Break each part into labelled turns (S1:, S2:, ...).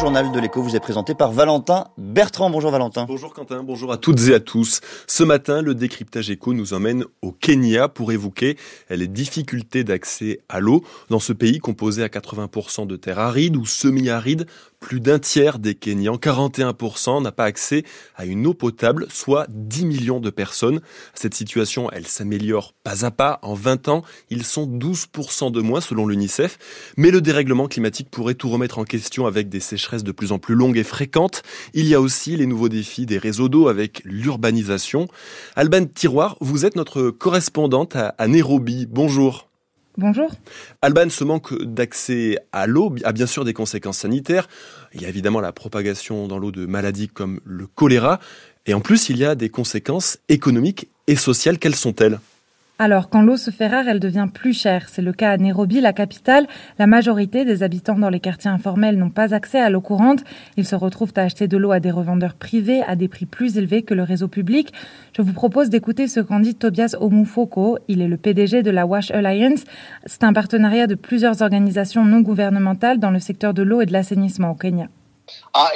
S1: journal de l'écho vous est présenté par Valentin Bertrand. Bonjour Valentin.
S2: Bonjour Quentin, bonjour à toutes et à tous. Ce matin, le décryptage écho nous emmène au Kenya pour évoquer les difficultés d'accès à l'eau dans ce pays composé à 80% de terres arides ou semi-arides plus d'un tiers des Kenyans, 41%, n'a pas accès à une eau potable, soit 10 millions de personnes. Cette situation, elle s'améliore pas à pas. En 20 ans, ils sont 12% de moins selon l'UNICEF. Mais le dérèglement climatique pourrait tout remettre en question avec des sécheresses de plus en plus longues et fréquentes. Il y a aussi les nouveaux défis des réseaux d'eau avec l'urbanisation. Alban Tiroir, vous êtes notre correspondante à Nairobi. Bonjour.
S3: Bonjour.
S2: Alban, ce manque d'accès à l'eau a bien sûr des conséquences sanitaires. Il y a évidemment la propagation dans l'eau de maladies comme le choléra. Et en plus, il y a des conséquences économiques et sociales. Quelles sont-elles?
S3: Alors, quand l'eau se fait rare, elle devient plus chère. C'est le cas à Nairobi, la capitale. La majorité des habitants dans les quartiers informels n'ont pas accès à l'eau courante. Ils se retrouvent à acheter de l'eau à des revendeurs privés à des prix plus élevés que le réseau public. Je vous propose d'écouter ce qu'en dit Tobias Omufoko. Il est le PDG de la Wash Alliance. C'est un partenariat de plusieurs organisations non gouvernementales dans le secteur de l'eau et de l'assainissement au Kenya.
S4: Ah.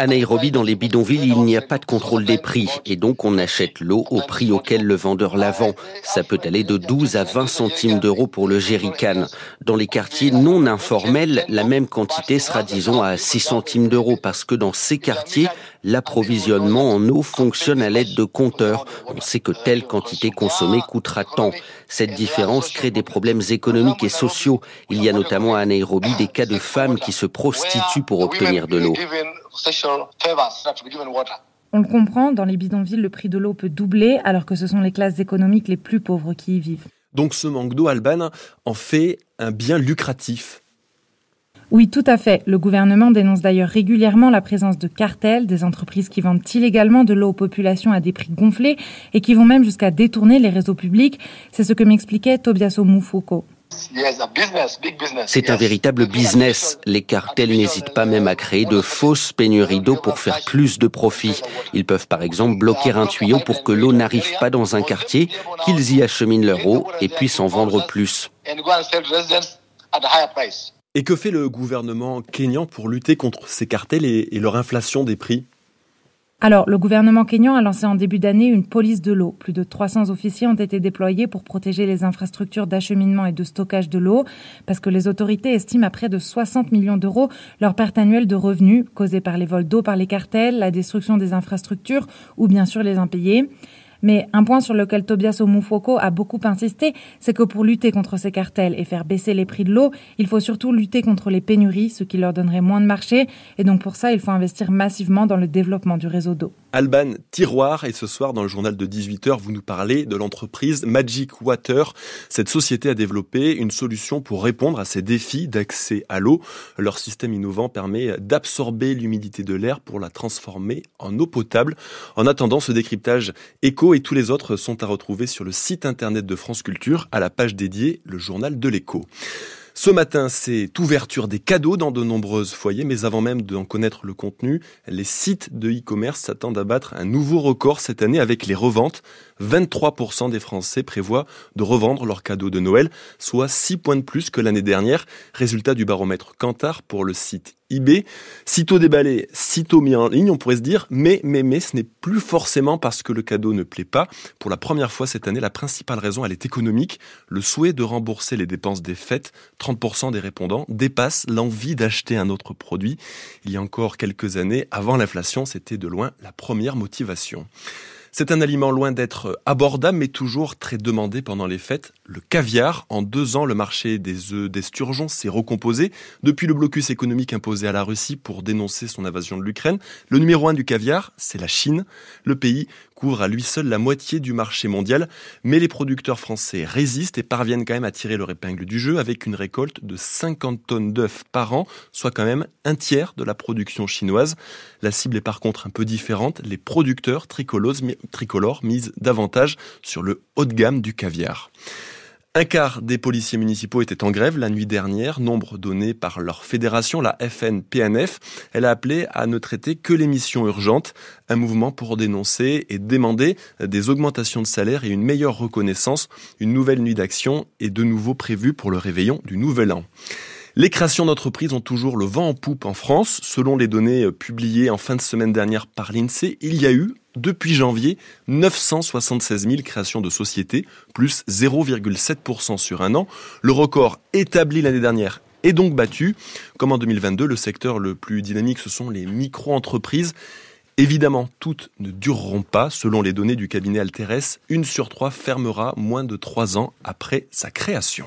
S5: À Nairobi, dans les bidonvilles, il n'y a pas de contrôle des prix et donc on achète l'eau au prix auquel le vendeur la vend. Ça peut aller de 12 à 20 centimes d'euros pour le jerrycan. Dans les quartiers non informels, la même quantité sera disons à 6 centimes d'euros parce que dans ces quartiers, l'approvisionnement en eau fonctionne à l'aide de compteurs. On sait que telle quantité consommée coûtera tant. Cette différence crée des problèmes économiques et sociaux. Il y a notamment à Nairobi des cas de femmes qui se prostituent pour obtenir de l'eau.
S3: On le comprend, dans les bidonvilles, le prix de l'eau peut doubler, alors que ce sont les classes économiques les plus pauvres qui y vivent.
S2: Donc ce manque d'eau, Alban, en fait un bien lucratif.
S3: Oui, tout à fait. Le gouvernement dénonce d'ailleurs régulièrement la présence de cartels, des entreprises qui vendent illégalement de l'eau aux populations à des prix gonflés et qui vont même jusqu'à détourner les réseaux publics. C'est ce que m'expliquait Tobias Omufoko.
S5: C'est un véritable business. Les cartels n'hésitent pas même à créer de fausses pénuries d'eau pour faire plus de profit. Ils peuvent par exemple bloquer un tuyau pour que l'eau n'arrive pas dans un quartier, qu'ils y acheminent leur eau et puissent en vendre plus.
S2: Et que fait le gouvernement kényan pour lutter contre ces cartels et leur inflation des prix?
S3: Alors, le gouvernement kényan a lancé en début d'année une police de l'eau. Plus de 300 officiers ont été déployés pour protéger les infrastructures d'acheminement et de stockage de l'eau, parce que les autorités estiment à près de 60 millions d'euros leur perte annuelle de revenus causée par les vols d'eau par les cartels, la destruction des infrastructures ou bien sûr les impayés. Mais un point sur lequel Tobias Omufoko a beaucoup insisté, c'est que pour lutter contre ces cartels et faire baisser les prix de l'eau, il faut surtout lutter contre les pénuries, ce qui leur donnerait moins de marché. Et donc pour ça, il faut investir massivement dans le développement du réseau d'eau.
S2: Alban Tiroir, et ce soir dans le journal de 18h, vous nous parlez de l'entreprise Magic Water. Cette société a développé une solution pour répondre à ces défis d'accès à l'eau. Leur système innovant permet d'absorber l'humidité de l'air pour la transformer en eau potable. En attendant, ce décryptage éco et tous les autres sont à retrouver sur le site internet de France Culture à la page dédiée Le Journal de l'écho. Ce matin, c'est ouverture des cadeaux dans de nombreuses foyers, mais avant même d'en connaître le contenu, les sites de e-commerce s'attendent à battre un nouveau record cette année avec les reventes. 23% des Français prévoient de revendre leurs cadeaux de Noël, soit 6 points de plus que l'année dernière. Résultat du baromètre Kantar pour le site eBay. Sitôt déballé, sitôt mis en ligne, on pourrait se dire, mais, mais, mais, ce n'est plus forcément parce que le cadeau ne plaît pas. Pour la première fois cette année, la principale raison, elle est économique. Le souhait de rembourser les dépenses des fêtes, 30% des répondants, dépasse l'envie d'acheter un autre produit. Il y a encore quelques années, avant l'inflation, c'était de loin la première motivation. C'est un aliment loin d'être abordable, mais toujours très demandé pendant les fêtes. Le caviar. En deux ans, le marché des œufs d'esturgeon s'est recomposé. Depuis le blocus économique imposé à la Russie pour dénoncer son invasion de l'Ukraine, le numéro un du caviar, c'est la Chine. Le pays couvre à lui seul la moitié du marché mondial, mais les producteurs français résistent et parviennent quand même à tirer leur épingle du jeu avec une récolte de 50 tonnes d'œufs par an, soit quand même un tiers de la production chinoise. La cible est par contre un peu différente. Les producteurs tricolores misent davantage sur le haut de gamme du caviar. Un quart des policiers municipaux étaient en grève la nuit dernière, nombre donné par leur fédération, la FNPNF. Elle a appelé à ne traiter que les missions urgentes, un mouvement pour dénoncer et demander des augmentations de salaire et une meilleure reconnaissance. Une nouvelle nuit d'action est de nouveau prévue pour le réveillon du Nouvel An. Les créations d'entreprises ont toujours le vent en poupe en France. Selon les données euh, publiées en fin de semaine dernière par l'INSEE, il y a eu, depuis janvier, 976 000 créations de sociétés, plus 0,7% sur un an. Le record établi l'année dernière est donc battu. Comme en 2022, le secteur le plus dynamique, ce sont les micro-entreprises. Évidemment, toutes ne dureront pas. Selon les données du cabinet Alteres, une sur trois fermera moins de trois ans après sa création.